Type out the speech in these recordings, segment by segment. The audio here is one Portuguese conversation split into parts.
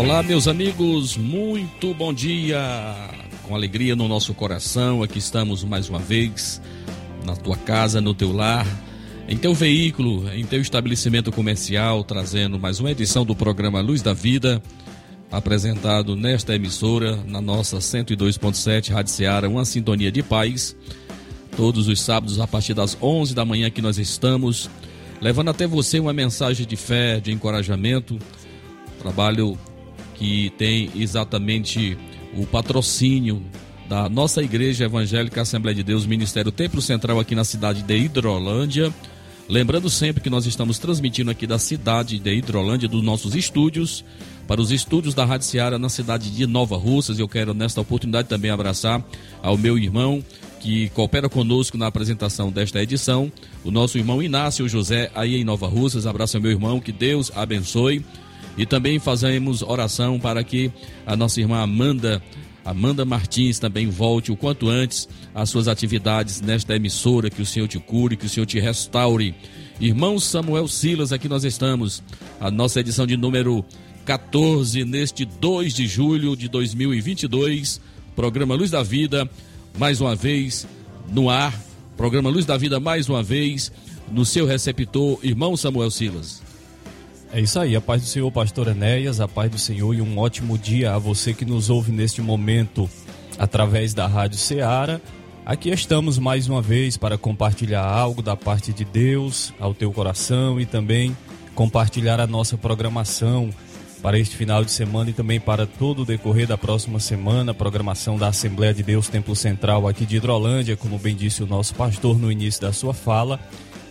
Olá, meus amigos, muito bom dia. Com alegria no nosso coração, aqui estamos mais uma vez na tua casa, no teu lar, em teu veículo, em teu estabelecimento comercial, trazendo mais uma edição do programa Luz da Vida, apresentado nesta emissora, na nossa 102.7 Rádio Ceará, uma sintonia de paz. Todos os sábados, a partir das 11 da manhã, que nós estamos levando até você uma mensagem de fé, de encorajamento. Trabalho que tem exatamente o patrocínio da nossa Igreja Evangélica Assembleia de Deus, Ministério Templo Central aqui na cidade de Hidrolândia. Lembrando sempre que nós estamos transmitindo aqui da cidade de Hidrolândia, dos nossos estúdios, para os estúdios da Rádio Seara na cidade de Nova Russas. Eu quero, nesta oportunidade, também abraçar ao meu irmão que coopera conosco na apresentação desta edição, o nosso irmão Inácio José, aí em Nova Russas. Abraço ao meu irmão, que Deus abençoe. E também fazemos oração para que a nossa irmã Amanda, Amanda Martins, também volte o quanto antes às suas atividades nesta emissora, que o Senhor te cure, que o Senhor te restaure. Irmão Samuel Silas, aqui nós estamos, a nossa edição de número 14, neste 2 de julho de 2022, programa Luz da Vida, mais uma vez no ar, programa Luz da Vida, mais uma vez no seu receptor, irmão Samuel Silas. É isso aí, a paz do Senhor, pastor Enéas, a paz do Senhor e um ótimo dia a você que nos ouve neste momento através da Rádio Ceará. Aqui estamos mais uma vez para compartilhar algo da parte de Deus ao teu coração e também compartilhar a nossa programação para este final de semana e também para todo o decorrer da próxima semana, programação da Assembleia de Deus Templo Central aqui de Hidrolândia, como bem disse o nosso pastor no início da sua fala.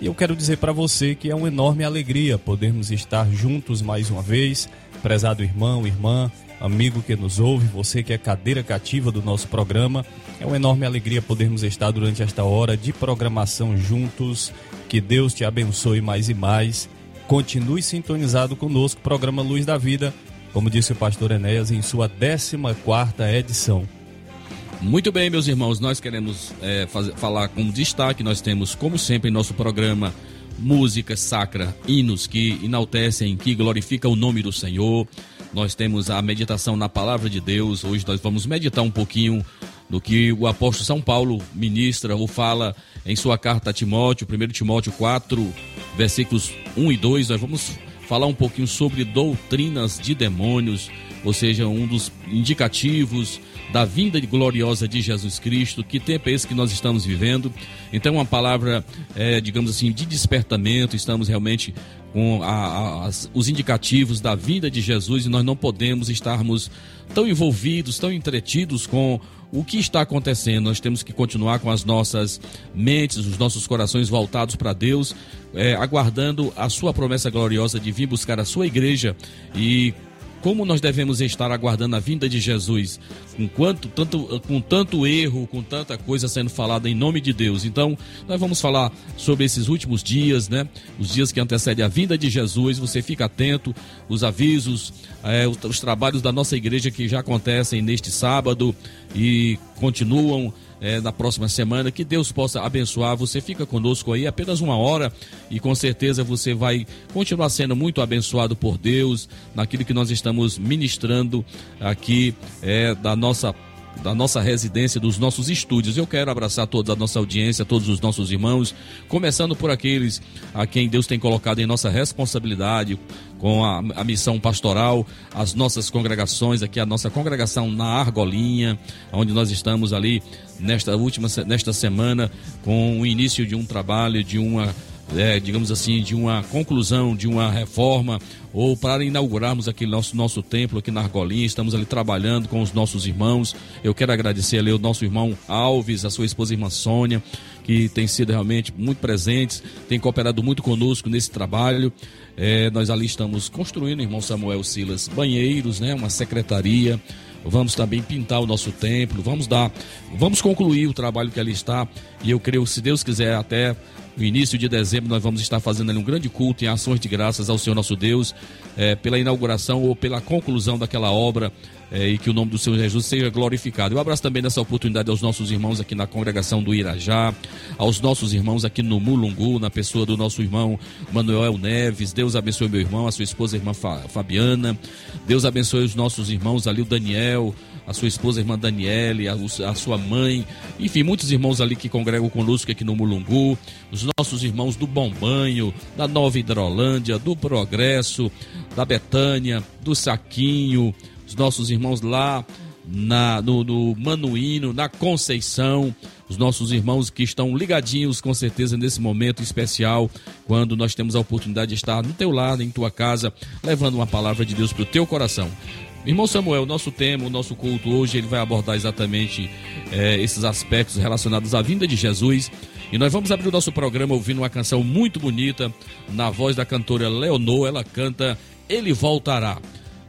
E eu quero dizer para você que é uma enorme alegria podermos estar juntos mais uma vez, prezado irmão, irmã, amigo que nos ouve, você que é cadeira cativa do nosso programa. É uma enorme alegria podermos estar durante esta hora de programação juntos. Que Deus te abençoe mais e mais. Continue sintonizado conosco, programa Luz da Vida, como disse o pastor Enéas, em sua 14 quarta edição. Muito bem, meus irmãos, nós queremos é, fazer, falar com destaque. Nós temos, como sempre, em nosso programa, música sacra, hinos que enaltecem, que glorificam o nome do Senhor. Nós temos a meditação na palavra de Deus. Hoje nós vamos meditar um pouquinho do que o apóstolo São Paulo ministra ou fala em sua carta a Timóteo, 1 Timóteo 4, versículos 1 e 2. Nós vamos falar um pouquinho sobre doutrinas de demônios, ou seja, um dos indicativos da vinda gloriosa de Jesus Cristo. Que tempo é esse que nós estamos vivendo? Então, uma palavra, é, digamos assim, de despertamento. Estamos realmente com a, a, os indicativos da vinda de Jesus e nós não podemos estarmos tão envolvidos, tão entretidos com o que está acontecendo. Nós temos que continuar com as nossas mentes, os nossos corações voltados para Deus, é, aguardando a sua promessa gloriosa de vir buscar a sua igreja e como nós devemos estar aguardando a vinda de Jesus, com, quanto, tanto, com tanto erro, com tanta coisa sendo falada em nome de Deus. Então, nós vamos falar sobre esses últimos dias, né? Os dias que antecedem a vinda de Jesus. Você fica atento, os avisos, é, os, os trabalhos da nossa igreja que já acontecem neste sábado e continuam é, na próxima semana. Que Deus possa abençoar. Você fica conosco aí apenas uma hora e com certeza você vai continuar sendo muito abençoado por Deus naquilo que nós estamos ministrando aqui é, da nossa da nossa residência, dos nossos estúdios. Eu quero abraçar toda a nossa audiência, todos os nossos irmãos, começando por aqueles a quem Deus tem colocado em nossa responsabilidade com a, a missão pastoral, as nossas congregações, aqui a nossa congregação na Argolinha, onde nós estamos ali nesta última nesta semana com o início de um trabalho, de uma é, digamos assim, de uma conclusão, de uma reforma, ou para inaugurarmos aqui nosso, nosso templo aqui na Argolinha, estamos ali trabalhando com os nossos irmãos. Eu quero agradecer ali o nosso irmão Alves, a sua esposa irmã Sônia, que têm sido realmente muito presentes, têm cooperado muito conosco nesse trabalho. É, nós ali estamos construindo, irmão Samuel Silas, banheiros, né, uma secretaria. Vamos também pintar o nosso templo, vamos dar, vamos concluir o trabalho que ali está. E eu creio, se Deus quiser, até no início de dezembro nós vamos estar fazendo ali um grande culto em ações de graças ao Senhor nosso Deus, é, pela inauguração ou pela conclusão daquela obra é, e que o nome do Senhor Jesus seja glorificado. Eu abraço também nessa oportunidade aos nossos irmãos aqui na congregação do Irajá, aos nossos irmãos aqui no Mulungu, na pessoa do nosso irmão Manuel Neves. Deus abençoe meu irmão, a sua esposa, a irmã Fabiana. Deus abençoe os nossos irmãos ali, o Daniel, a sua esposa, a irmã Daniele, a, a, sua mãe, enfim, muitos irmãos ali que congregam conosco aqui no Mulungu, os nossos irmãos do Bom Banho, da Nova Hidrolândia, do Progresso, da Betânia, do Saquinho, os nossos irmãos lá na, no, no Manuíno, na Conceição, os nossos irmãos que estão ligadinhos com certeza nesse momento especial, quando nós temos a oportunidade de estar no teu lado, em tua casa, levando uma palavra de Deus para o teu coração. Irmão Samuel, o nosso tema, o nosso culto hoje, ele vai abordar exatamente é, esses aspectos relacionados à vinda de Jesus. E nós vamos abrir o nosso programa ouvindo uma canção muito bonita, na voz da cantora Leonor, ela canta Ele Voltará.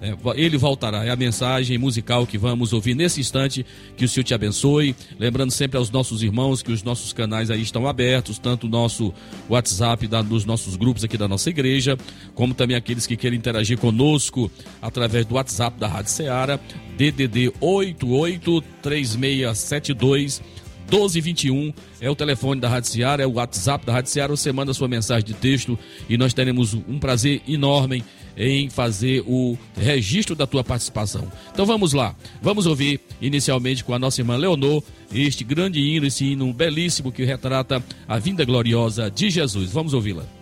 É, ele voltará. É a mensagem musical que vamos ouvir nesse instante. Que o Senhor te abençoe. Lembrando sempre aos nossos irmãos que os nossos canais aí estão abertos, tanto o nosso WhatsApp da, dos nossos grupos aqui da nossa igreja, como também aqueles que querem interagir conosco através do WhatsApp da Rádio Ceará, DDD 883672 1221 é o telefone da Rádio Seara, é o WhatsApp da Rádio Seara. Você manda sua mensagem de texto e nós teremos um prazer enorme em fazer o registro da tua participação. Então vamos lá, vamos ouvir inicialmente com a nossa irmã Leonor este grande hino, esse hino belíssimo que retrata a vinda gloriosa de Jesus. Vamos ouvi-la.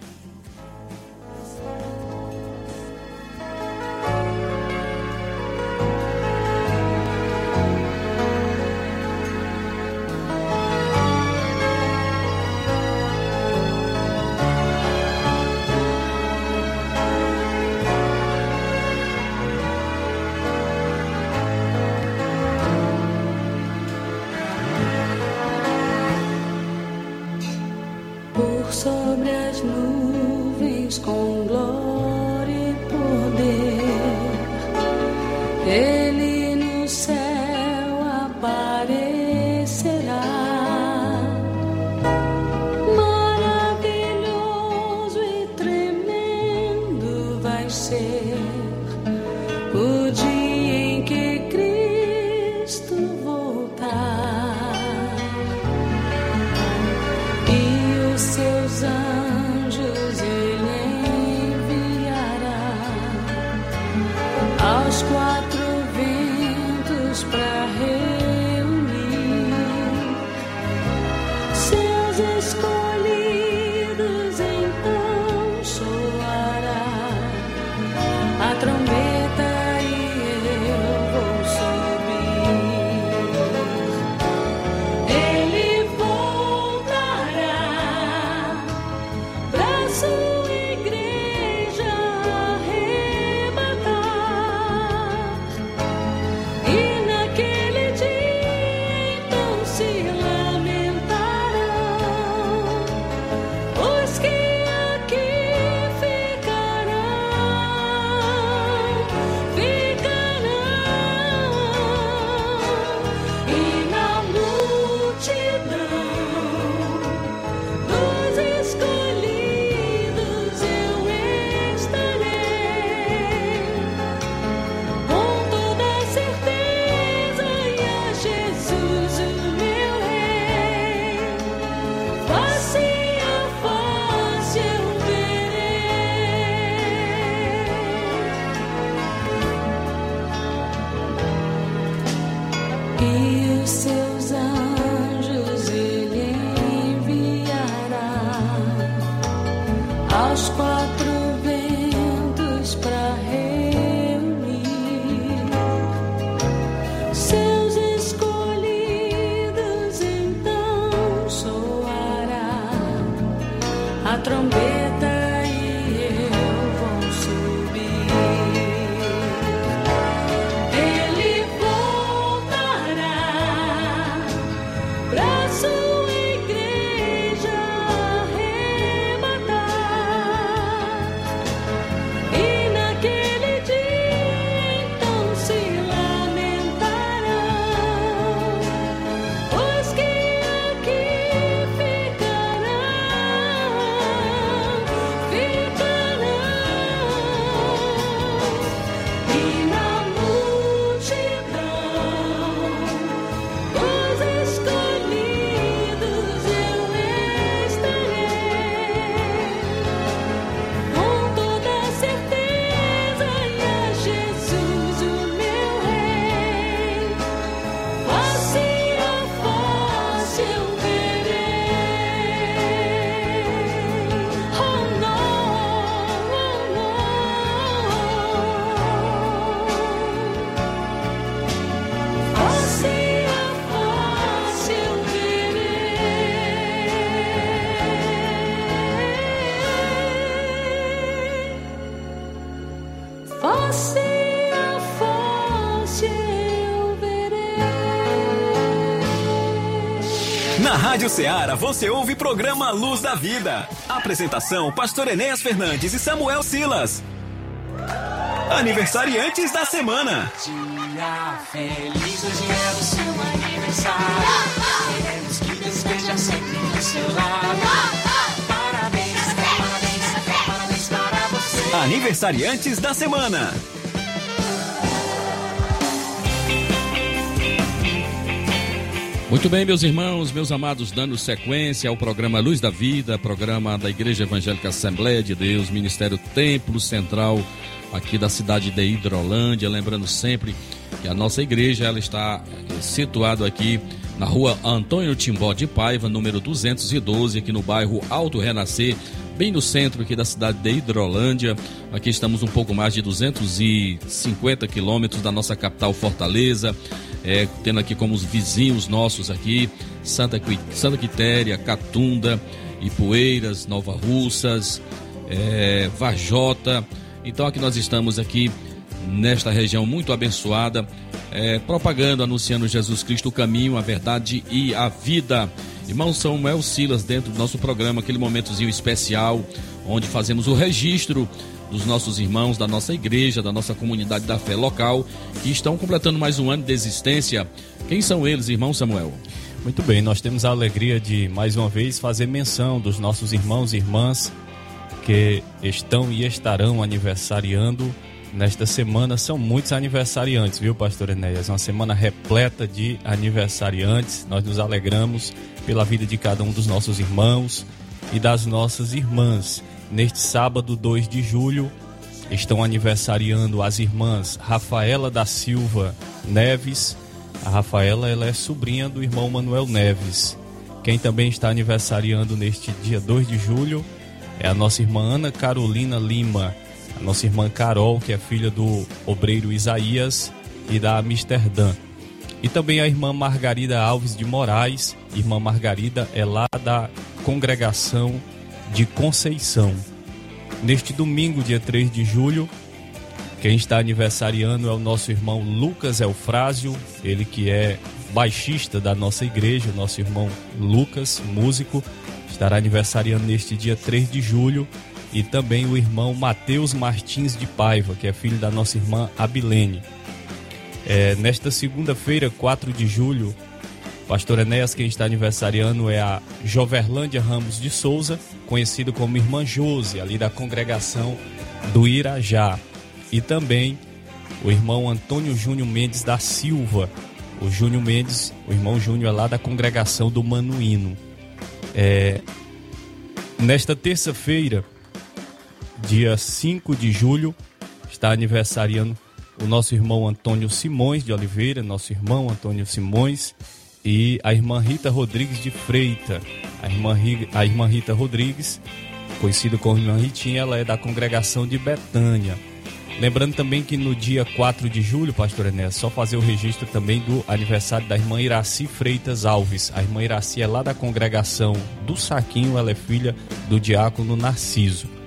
Rádio Ceará você ouve programa Luz da Vida. Apresentação: Pastor Enéas Fernandes e Samuel Silas. Aniversariantes da semana. Dia feliz, hoje é o seu aniversário. Queremos que Deus esteja sempre do seu lado. Parabéns, parabéns, parabéns para você. Aniversariantes da semana. Muito bem, meus irmãos, meus amados, dando sequência ao programa Luz da Vida, programa da Igreja Evangélica Assembleia de Deus, Ministério Templo Central, aqui da cidade de Hidrolândia. Lembrando sempre que a nossa igreja ela está eh, situada aqui na rua Antônio Timbó de Paiva, número 212, aqui no bairro Alto Renascer, bem no centro aqui da cidade de Hidrolândia. Aqui estamos um pouco mais de 250 quilômetros da nossa capital Fortaleza é, tendo aqui como os vizinhos nossos aqui, Santa, Santa Quitéria, Catunda, Ipueiras, Nova Russas, é, Vajota. Então aqui nós estamos aqui nesta região muito abençoada, é, propagando, anunciando Jesus Cristo, o caminho, a verdade e a vida. Irmão Samuel Silas, dentro do nosso programa, aquele momentozinho especial, onde fazemos o registro dos nossos irmãos da nossa igreja, da nossa comunidade da fé local, que estão completando mais um ano de existência. Quem são eles, irmão Samuel? Muito bem, nós temos a alegria de mais uma vez fazer menção dos nossos irmãos e irmãs que estão e estarão aniversariando nesta semana. São muitos aniversariantes, viu, Pastor Enéas? Uma semana repleta de aniversariantes. Nós nos alegramos pela vida de cada um dos nossos irmãos e das nossas irmãs. Neste sábado, 2 de julho, estão aniversariando as irmãs Rafaela da Silva Neves. A Rafaela ela é sobrinha do irmão Manuel Neves. Quem também está aniversariando neste dia 2 de julho é a nossa irmã Ana Carolina Lima, a nossa irmã Carol, que é filha do obreiro Isaías e da Amsterdã. E também a irmã Margarida Alves de Moraes. Irmã Margarida é lá da congregação de Conceição. Neste domingo, dia 3 de julho, quem está aniversariando é o nosso irmão Lucas Elfrásio, ele que é baixista da nossa igreja, nosso irmão Lucas, músico, estará aniversariando neste dia 3 de julho. E também o irmão Mateus Martins de Paiva, que é filho da nossa irmã Abilene. É, nesta segunda-feira, 4 de julho, Pastor Enéas, quem está aniversariando é a Joverlândia Ramos de Souza, conhecido como Irmã Jose, ali da congregação do Irajá. E também o irmão Antônio Júnior Mendes da Silva. O Júnior Mendes, o irmão Júnior é lá da congregação do Manuíno. É, nesta terça-feira, dia 5 de julho, está aniversariando o nosso irmão Antônio Simões de Oliveira, nosso irmão Antônio Simões, e a irmã Rita Rodrigues de Freita. A irmã, a irmã Rita Rodrigues, conhecida como irmã Ritinha, ela é da congregação de Betânia. Lembrando também que no dia 4 de julho, pastor Enéas, só fazer o registro também do aniversário da irmã Iraci Freitas Alves. A irmã Iraci é lá da congregação do Saquinho, ela é filha do diácono Narciso.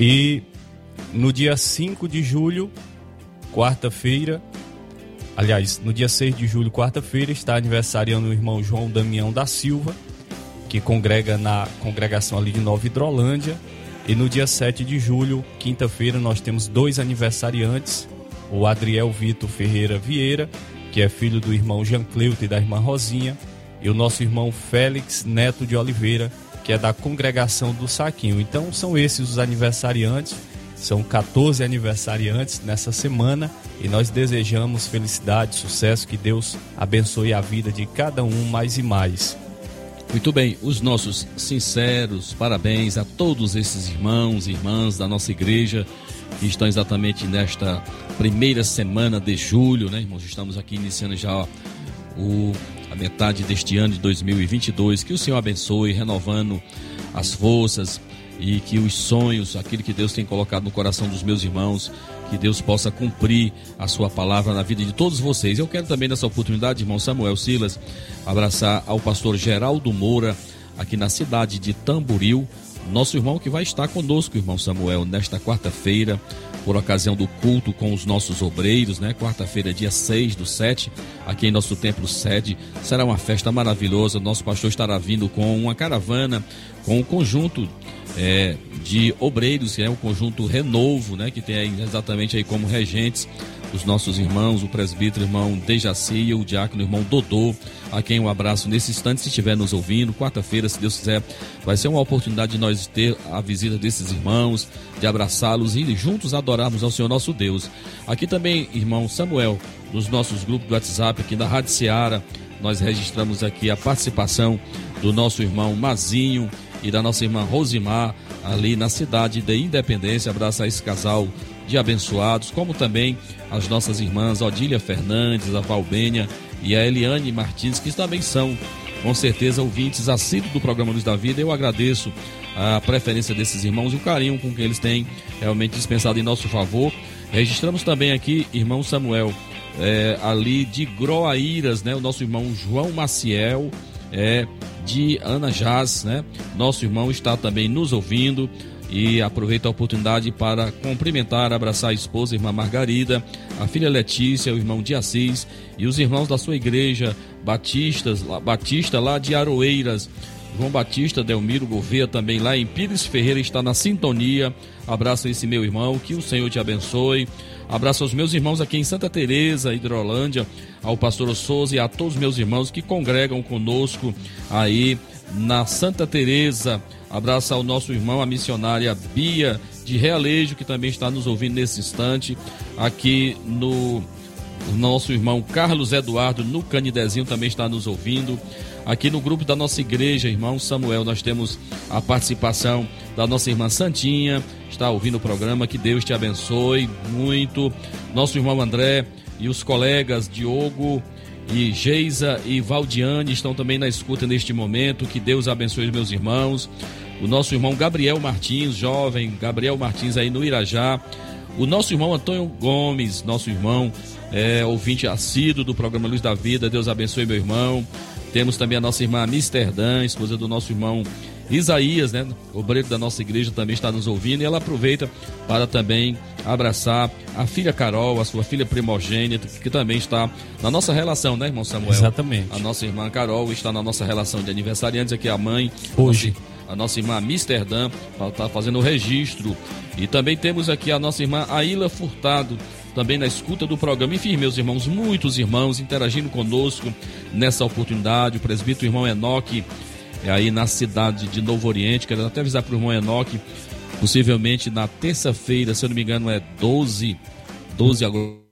E no dia 5 de julho, quarta-feira, Aliás, no dia 6 de julho, quarta-feira, está aniversariando o irmão João Damião da Silva, que congrega na congregação ali de Nova Hidrolândia. E no dia 7 de julho, quinta-feira, nós temos dois aniversariantes: o Adriel Vitor Ferreira Vieira, que é filho do irmão Jean Cleuto e da irmã Rosinha, e o nosso irmão Félix Neto de Oliveira, que é da congregação do Saquinho. Então, são esses os aniversariantes. São 14 aniversariantes nessa semana e nós desejamos felicidade, sucesso, que Deus abençoe a vida de cada um mais e mais. Muito bem, os nossos sinceros parabéns a todos esses irmãos e irmãs da nossa igreja que estão exatamente nesta primeira semana de julho, né, irmãos? Estamos aqui iniciando já o, a metade deste ano de 2022. Que o Senhor abençoe, renovando as forças, e que os sonhos, aquilo que Deus tem colocado no coração dos meus irmãos, que Deus possa cumprir a sua palavra na vida de todos vocês. Eu quero também nessa oportunidade, irmão Samuel Silas, abraçar ao pastor Geraldo Moura, aqui na cidade de Tamboril, nosso irmão que vai estar conosco, irmão Samuel, nesta quarta-feira, por ocasião do culto com os nossos obreiros, né? Quarta-feira, dia 6 do 7, aqui em nosso templo sede. Será uma festa maravilhosa. Nosso pastor estará vindo com uma caravana, com um conjunto é, de obreiros, que é um conjunto renovo, né? Que tem exatamente aí como regentes os nossos irmãos, o presbítero irmão Dejaci o diácono irmão Dodô, a quem um abraço nesse instante, se estiver nos ouvindo. Quarta-feira, se Deus quiser, vai ser uma oportunidade de nós ter a visita desses irmãos, de abraçá-los e juntos adorarmos ao Senhor nosso Deus. Aqui também, irmão Samuel, nos nossos grupos do WhatsApp, aqui da Rádio Seara, nós registramos aqui a participação do nosso irmão Mazinho e da nossa irmã Rosimar, ali na cidade de Independência. Abraço a esse casal de abençoados, como também as nossas irmãs Odília Fernandes, a Valbênia e a Eliane Martins, que também são, com certeza, ouvintes assíduos do programa Luz da Vida. Eu agradeço a preferência desses irmãos e o carinho com que eles têm realmente dispensado em nosso favor. Registramos também aqui, irmão Samuel, é, ali de Groaíras, né? O nosso irmão João Maciel, é, de Ana Jaz, né? Nosso irmão está também nos ouvindo e aproveito a oportunidade para cumprimentar, abraçar a esposa, a irmã Margarida, a filha Letícia, o irmão de Assis e os irmãos da sua igreja Batistas, Batista lá de Aroeiras. João Batista, Delmiro Gouveia também lá em Pires Ferreira está na sintonia. Abraço esse meu irmão, que o Senhor te abençoe. Abraço aos meus irmãos aqui em Santa Teresa, Hidrolândia, ao pastor Souza e a todos os meus irmãos que congregam conosco aí na Santa Teresa. Abraço ao nosso irmão, a missionária Bia de Realejo, que também está nos ouvindo nesse instante. Aqui no nosso irmão Carlos Eduardo, no Canidezinho, também está nos ouvindo. Aqui no grupo da nossa igreja, irmão Samuel, nós temos a participação da nossa irmã Santinha, está ouvindo o programa. Que Deus te abençoe muito. Nosso irmão André e os colegas Diogo e Geisa e Valdiane estão também na escuta neste momento. Que Deus abençoe os meus irmãos. O nosso irmão Gabriel Martins, jovem Gabriel Martins aí no Irajá. O nosso irmão Antônio Gomes, nosso irmão, é, ouvinte assíduo do programa Luz da Vida. Deus abençoe meu irmão. Temos também a nossa irmã Amsterdã, esposa do nosso irmão Isaías, né? Obreiro da nossa igreja também está nos ouvindo e ela aproveita para também abraçar a filha Carol, a sua filha primogênita, que também está na nossa relação, né, irmão Samuel? Exatamente. A nossa irmã Carol está na nossa relação de aniversariantes aqui, a mãe. Hoje. A nossa irmã Amsterdã está fazendo o registro. E também temos aqui a nossa irmã Aila Furtado, também na escuta do programa. Enfim, meus irmãos, muitos irmãos interagindo conosco nessa oportunidade. O presbítero irmão Enoque, é aí na cidade de Novo Oriente. Quero até avisar para o irmão Enoque, possivelmente na terça-feira, se eu não me engano, é 12, 12 agora.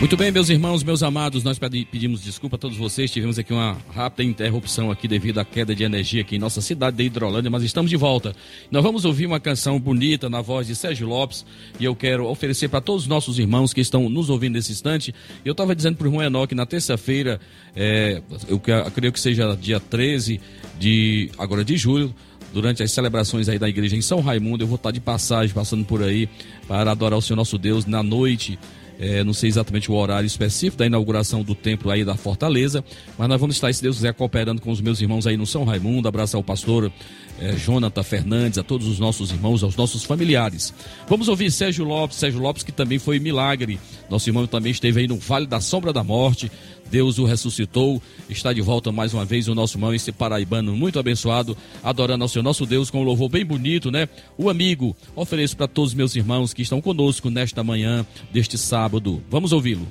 Muito bem, meus irmãos, meus amados, nós pedimos desculpa a todos vocês. Tivemos aqui uma rápida interrupção aqui devido à queda de energia aqui em nossa cidade de Hidrolândia, mas estamos de volta. Nós vamos ouvir uma canção bonita na voz de Sérgio Lopes e eu quero oferecer para todos os nossos irmãos que estão nos ouvindo nesse instante. Eu estava dizendo para o irmão Enoque na terça-feira, é, eu creio que seja dia 13 de agora de julho, durante as celebrações aí da igreja em São Raimundo. Eu vou estar de passagem, passando por aí para adorar o Senhor nosso Deus na noite é, não sei exatamente o horário específico da inauguração do templo aí da Fortaleza, mas nós vamos estar, se Deus quiser, cooperando com os meus irmãos aí no São Raimundo. Abraço ao pastor é, Jonathan Fernandes, a todos os nossos irmãos, aos nossos familiares. Vamos ouvir Sérgio Lopes, Sérgio Lopes que também foi milagre. Nosso irmão também esteve aí no Vale da Sombra da Morte. Deus o ressuscitou, está de volta mais uma vez o nosso irmão, esse paraibano muito abençoado, adorando ao seu nosso Deus com um louvor bem bonito, né? O amigo, ofereço para todos os meus irmãos que estão conosco nesta manhã deste sábado. Vamos ouvi-lo.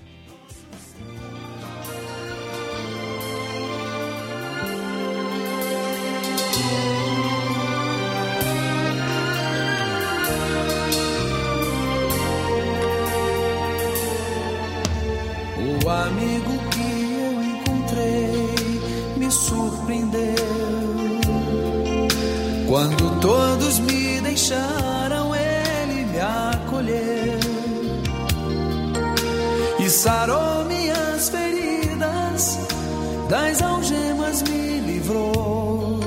Quando todos me deixaram, ele me acolheu e sarou minhas feridas, das algemas me livrou.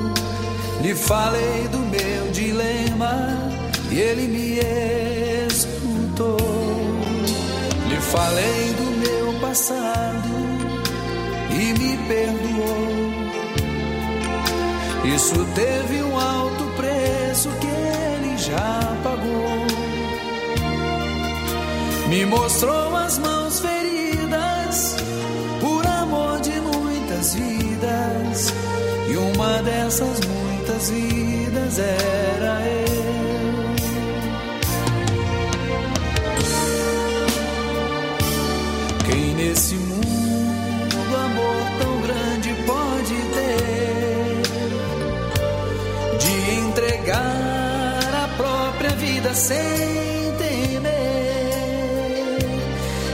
Lhe falei do meu dilema e ele me escutou. Lhe falei do meu passado e me perdoou. Isso teve um alto preço que ele já pagou. Me mostrou as mãos feridas por amor de muitas vidas, e uma dessas muitas vidas era eu. Sem temer?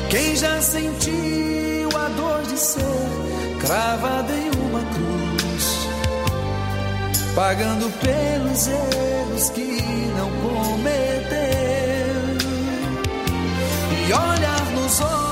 Quem já sentiu a dor de ser cravado em uma cruz, pagando pelos erros que não cometeu? e olhar nos olhos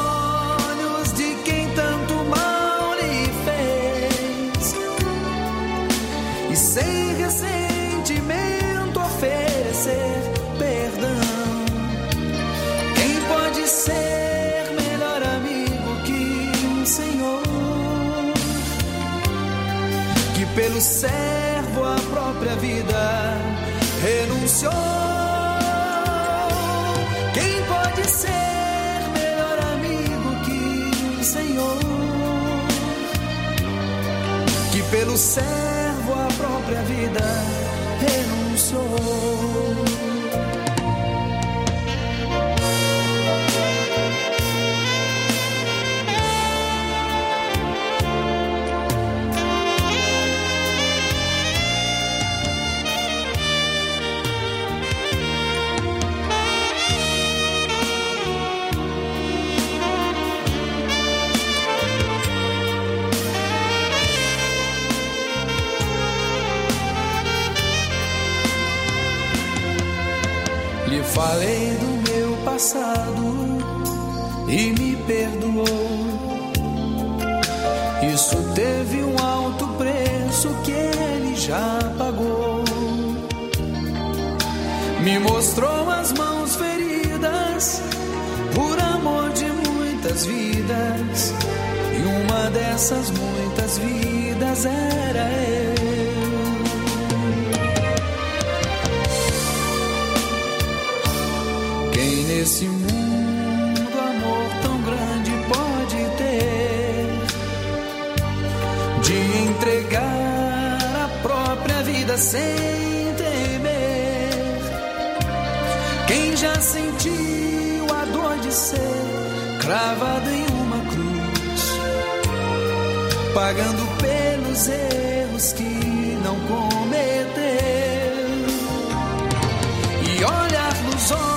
pelo servo a própria vida renunciou? Quem pode ser melhor amigo que o Senhor? Que pelo servo a própria vida renunciou. Já pagou. Me mostrou as mãos feridas por amor de muitas vidas. E uma dessas muitas vidas era eu. Quem nesse sem temer? Quem já sentiu a dor de ser cravado em uma cruz, pagando pelos erros que não cometeu? e olhar nos olhos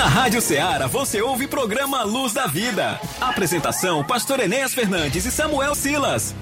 Na Rádio Ceará você ouve programa Luz da Vida. Apresentação: Pastor Enéas Fernandes e Samuel Silas.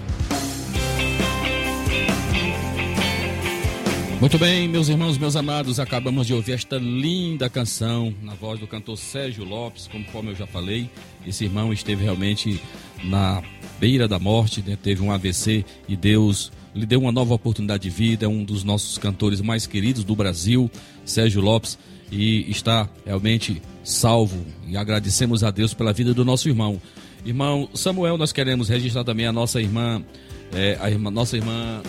Muito bem, meus irmãos, meus amados, acabamos de ouvir esta linda canção na voz do cantor Sérgio Lopes, conforme eu já falei. Esse irmão esteve realmente na beira da morte, né? teve um AVC e Deus lhe deu uma nova oportunidade de vida. É um dos nossos cantores mais queridos do Brasil, Sérgio Lopes, e está realmente salvo. E agradecemos a Deus pela vida do nosso irmão. Irmão Samuel, nós queremos registrar também a nossa irmã, é, a irmã nossa irmã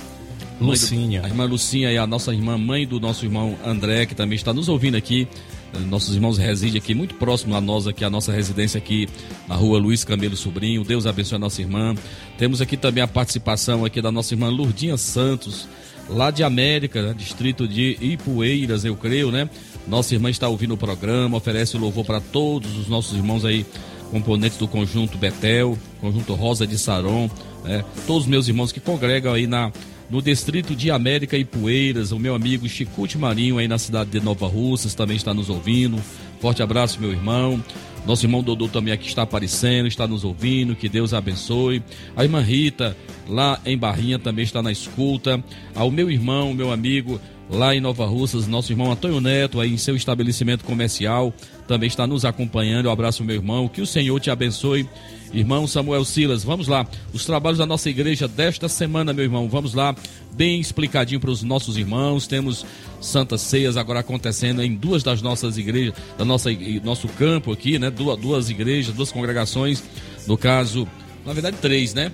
Lucinha. a irmã Lucinha e a nossa irmã, mãe do nosso irmão André, que também está nos ouvindo aqui. Eh, Nossos irmãos residem aqui muito próximo a nós, aqui, a nossa residência aqui na rua Luiz Camelo Sobrinho. Deus abençoe a nossa irmã. Temos aqui também a participação aqui da nossa irmã Lourdinha Santos, lá de América, né, distrito de Ipueiras, eu creio, né? Nossa irmã está ouvindo o programa, oferece o louvor para todos os nossos irmãos aí, componentes do conjunto Betel, conjunto Rosa de Saron, né? Todos os meus irmãos que congregam aí na no distrito de América e Poeiras, o meu amigo Chicute Marinho aí na cidade de Nova Russas também está nos ouvindo. Forte abraço, meu irmão. Nosso irmão Dodô também aqui está aparecendo, está nos ouvindo, que Deus abençoe. A irmã Rita, lá em Barrinha, também está na escuta. Ao meu irmão, meu amigo, lá em Nova Russas, nosso irmão Antônio Neto, aí em seu estabelecimento comercial, também está nos acompanhando. Um abraço, meu irmão. Que o Senhor te abençoe. Irmão Samuel Silas, vamos lá. Os trabalhos da nossa igreja desta semana, meu irmão, vamos lá. Bem explicadinho para os nossos irmãos. Temos Santas Ceias agora acontecendo em duas das nossas igrejas, da nossa nosso campo aqui, né? Duas, duas igrejas, duas congregações. No caso, na verdade, três, né?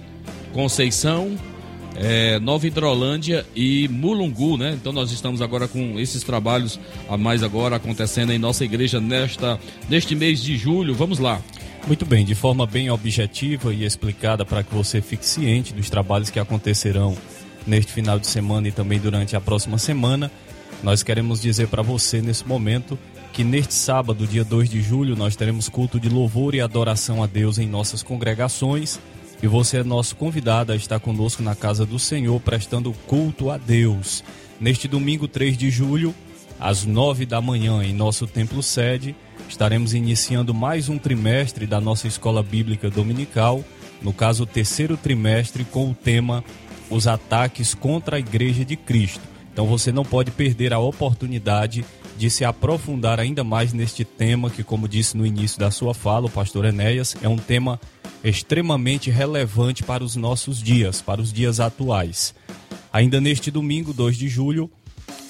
Conceição, é, Nova Hidrolândia e Mulungu, né? Então nós estamos agora com esses trabalhos a mais agora acontecendo em nossa igreja nesta neste mês de julho. Vamos lá. Muito bem, de forma bem objetiva e explicada para que você fique ciente dos trabalhos que acontecerão neste final de semana e também durante a próxima semana, nós queremos dizer para você nesse momento que neste sábado, dia 2 de julho, nós teremos culto de louvor e adoração a Deus em nossas congregações. E você é nosso convidado a estar conosco na casa do Senhor, prestando culto a Deus. Neste domingo 3 de julho, às 9 da manhã, em nosso templo sede, estaremos iniciando mais um trimestre da nossa escola bíblica dominical, no caso, o terceiro trimestre, com o tema Os Ataques contra a Igreja de Cristo. Então você não pode perder a oportunidade de se aprofundar ainda mais neste tema, que, como disse no início da sua fala, o pastor Enéas, é um tema extremamente relevante para os nossos dias, para os dias atuais. Ainda neste domingo, 2 de julho,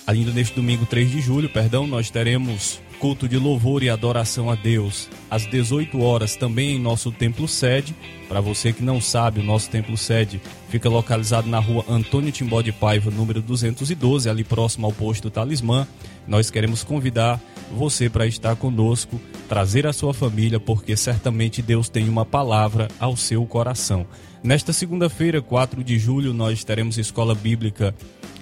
ainda neste domingo, 3 de julho, perdão, nós teremos culto de louvor e adoração a Deus às 18 horas também em nosso templo sede. Para você que não sabe, o nosso templo sede fica localizado na rua Antônio Timbó de Paiva, número 212, ali próximo ao posto Talismã. Nós queremos convidar você para estar conosco, trazer a sua família, porque certamente Deus tem uma palavra ao seu coração. Nesta segunda-feira, 4 de julho, nós teremos escola bíblica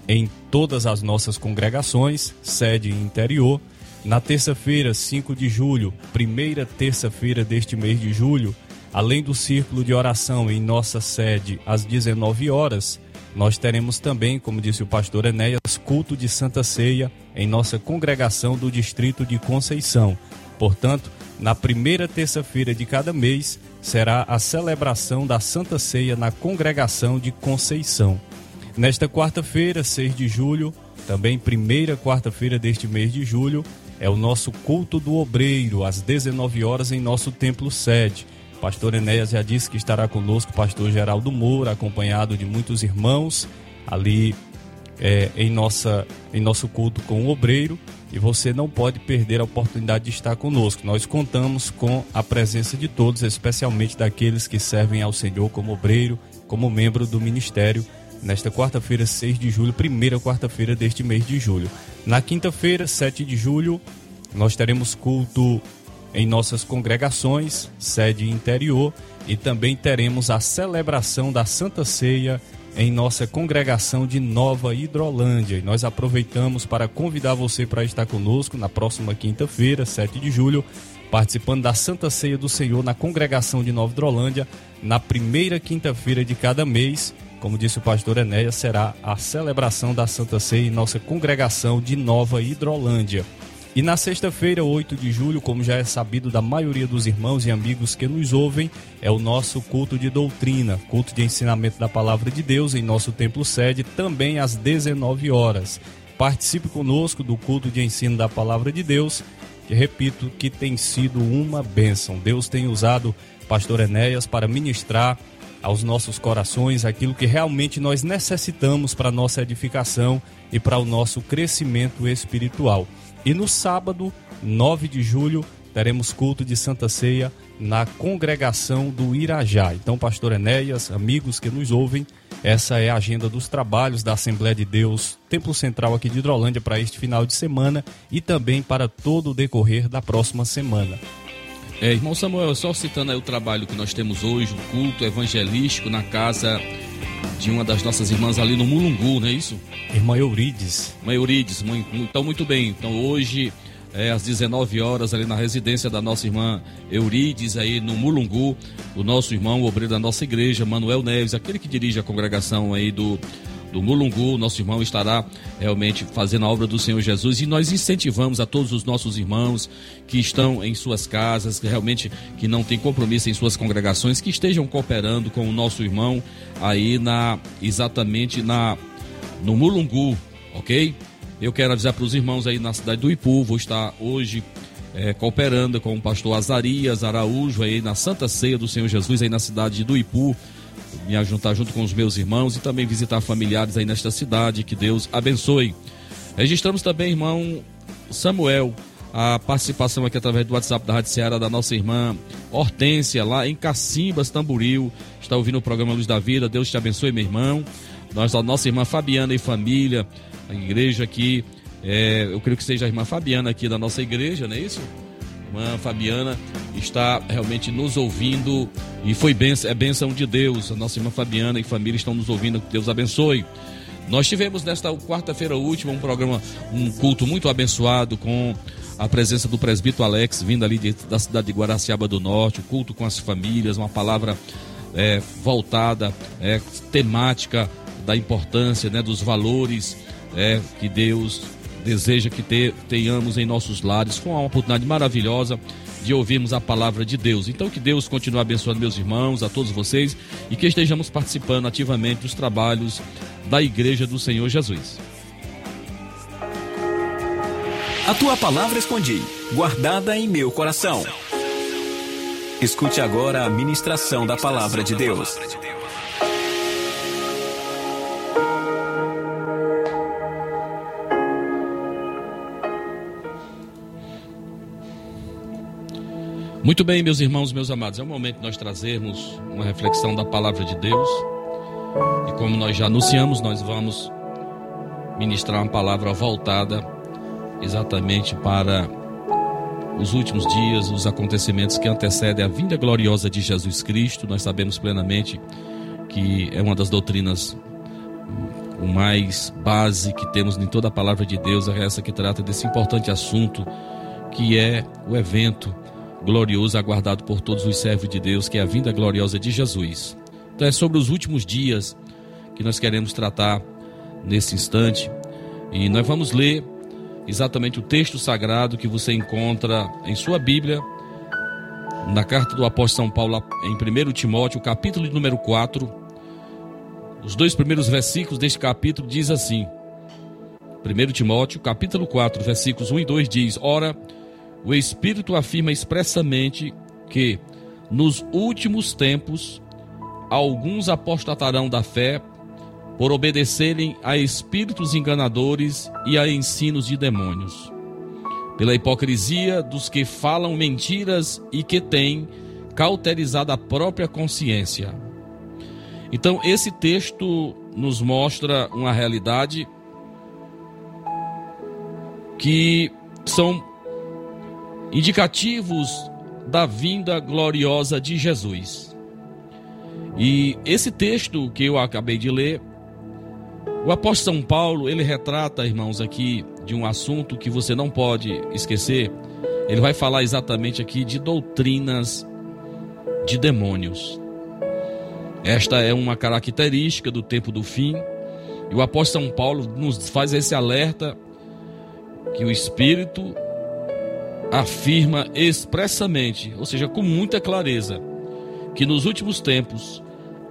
em todas as nossas congregações, sede e interior. Na terça-feira, 5 de julho, primeira terça-feira deste mês de julho, além do círculo de oração em nossa sede às 19 horas, nós teremos também, como disse o pastor Enéas, culto de Santa Ceia em nossa congregação do distrito de Conceição. Portanto, na primeira terça-feira de cada mês será a celebração da Santa Ceia na congregação de Conceição. Nesta quarta-feira, 6 de julho, também primeira quarta-feira deste mês de julho, é o nosso culto do obreiro, às 19 horas, em nosso templo sede. Pastor Enéas já disse que estará conosco, pastor Geraldo Moura, acompanhado de muitos irmãos ali é, em, nossa, em nosso culto com o obreiro. E você não pode perder a oportunidade de estar conosco. Nós contamos com a presença de todos, especialmente daqueles que servem ao Senhor como obreiro, como membro do ministério nesta quarta-feira, 6 de julho, primeira quarta-feira deste mês de julho. Na quinta-feira, 7 de julho, nós teremos culto em nossas congregações, sede interior, e também teremos a celebração da Santa Ceia em nossa congregação de Nova Hidrolândia. E nós aproveitamos para convidar você para estar conosco na próxima quinta-feira, 7 de julho, participando da Santa Ceia do Senhor na congregação de Nova Hidrolândia, na primeira quinta-feira de cada mês. Como disse o pastor Enéas, será a celebração da Santa Ceia em nossa congregação de Nova Hidrolândia. E na sexta-feira, 8 de julho, como já é sabido da maioria dos irmãos e amigos que nos ouvem, é o nosso culto de doutrina, culto de ensinamento da palavra de Deus em nosso templo sede, também às 19 horas. Participe conosco do culto de ensino da palavra de Deus, que repito que tem sido uma bênção. Deus tem usado pastor Enéas para ministrar aos nossos corações aquilo que realmente nós necessitamos para nossa edificação e para o nosso crescimento espiritual. E no sábado, 9 de julho, teremos culto de Santa Ceia na congregação do Irajá. Então, pastor Enéas, amigos que nos ouvem, essa é a agenda dos trabalhos da Assembleia de Deus, Templo Central aqui de Hidrolândia para este final de semana e também para todo o decorrer da próxima semana. É, irmão Samuel, só citando aí o trabalho que nós temos hoje, o culto evangelístico na casa de uma das nossas irmãs ali no Mulungu, não é isso? Irmã Eurides. Irmã Eurides, então muito bem. Então hoje, é, às 19 horas, ali na residência da nossa irmã Eurides, aí no Mulungu, o nosso irmão, o obreiro da nossa igreja, Manuel Neves, aquele que dirige a congregação aí do do Mulungu, nosso irmão estará realmente fazendo a obra do Senhor Jesus e nós incentivamos a todos os nossos irmãos que estão em suas casas, que realmente que não têm compromisso em suas congregações, que estejam cooperando com o nosso irmão aí na exatamente na no Mulungu, ok? Eu quero avisar para os irmãos aí na cidade do Ipu, vou estar hoje é, cooperando com o pastor Azarias Araújo aí na Santa Ceia do Senhor Jesus aí na cidade do Ipu, me ajuntar junto com os meus irmãos e também visitar familiares aí nesta cidade, que Deus abençoe. Registramos também, irmão Samuel, a participação aqui através do WhatsApp da Rádio Ceará da nossa irmã Hortência, lá em Cacimbas, Tamburil, está ouvindo o programa Luz da Vida, Deus te abençoe, meu irmão. Nós, a nossa irmã Fabiana e família, a igreja aqui. É, eu creio que seja a irmã Fabiana aqui da nossa igreja, não é isso? Irmã Fabiana está realmente nos ouvindo e foi benção, é bênção de Deus. A nossa irmã Fabiana e família estão nos ouvindo, que Deus abençoe. Nós tivemos nesta quarta-feira última um programa, um culto muito abençoado com a presença do presbítero Alex, vindo ali de, da cidade de Guaraciaba do Norte, o culto com as famílias, uma palavra é, voltada, é, temática da importância, né, dos valores é, que Deus deseja que te, tenhamos em nossos lares. Foi uma oportunidade maravilhosa de ouvirmos a palavra de Deus. Então, que Deus continue abençoando meus irmãos, a todos vocês e que estejamos participando ativamente dos trabalhos da Igreja do Senhor Jesus. A tua palavra escondi, guardada em meu coração. Escute agora a ministração da palavra de Deus. Muito bem, meus irmãos, meus amados, é o momento de nós trazermos uma reflexão da palavra de Deus. E como nós já anunciamos, nós vamos ministrar uma palavra voltada exatamente para os últimos dias, os acontecimentos que antecedem a vinda gloriosa de Jesus Cristo. Nós sabemos plenamente que é uma das doutrinas o mais base que temos em toda a palavra de Deus, é essa que trata desse importante assunto que é o evento glorioso aguardado por todos os servos de Deus, que é a vinda gloriosa de Jesus. Então é sobre os últimos dias que nós queremos tratar nesse instante. E nós vamos ler exatamente o texto sagrado que você encontra em sua Bíblia, na carta do apóstolo São Paulo, em 1 Timóteo, capítulo número 4. Os dois primeiros versículos deste capítulo diz assim: 1 Timóteo, capítulo 4, versículos 1 e 2 diz: Ora, o Espírito afirma expressamente que, nos últimos tempos, alguns apostatarão da fé por obedecerem a espíritos enganadores e a ensinos de demônios. Pela hipocrisia dos que falam mentiras e que têm cauterizado a própria consciência. Então, esse texto nos mostra uma realidade que são indicativos da vinda gloriosa de Jesus. E esse texto que eu acabei de ler, o apóstolo São Paulo, ele retrata, irmãos, aqui de um assunto que você não pode esquecer. Ele vai falar exatamente aqui de doutrinas de demônios. Esta é uma característica do tempo do fim. E o apóstolo São Paulo nos faz esse alerta que o espírito afirma expressamente, ou seja, com muita clareza, que nos últimos tempos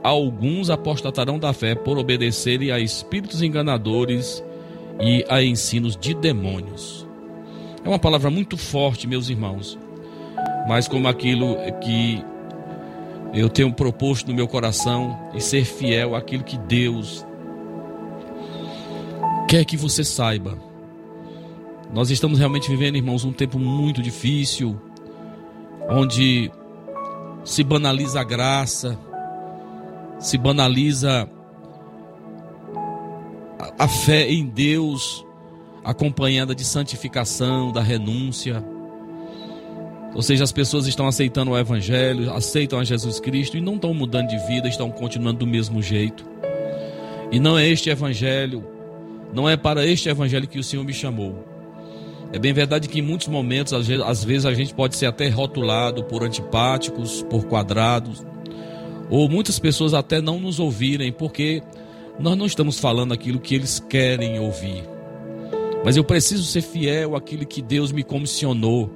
alguns apostatarão da fé por obedecerem a espíritos enganadores e a ensinos de demônios. É uma palavra muito forte, meus irmãos, mas como aquilo que eu tenho proposto no meu coração e ser fiel àquilo que Deus quer que você saiba nós estamos realmente vivendo, irmãos, um tempo muito difícil, onde se banaliza a graça, se banaliza a, fé em Deus, acompanhada de santificação, da renúncia. Ou seja, as pessoas estão aceitando o Evangelho, aceitam a Jesus Cristo e não estão mudando de vida, estão continuando do mesmo jeito. E não é este Evangelho, não é para este Evangelho que o Senhor me chamou. É bem verdade que em muitos momentos, às vezes, a gente pode ser até rotulado por antipáticos, por quadrados, ou muitas pessoas até não nos ouvirem, porque nós não estamos falando aquilo que eles querem ouvir. Mas eu preciso ser fiel àquilo que Deus me comissionou,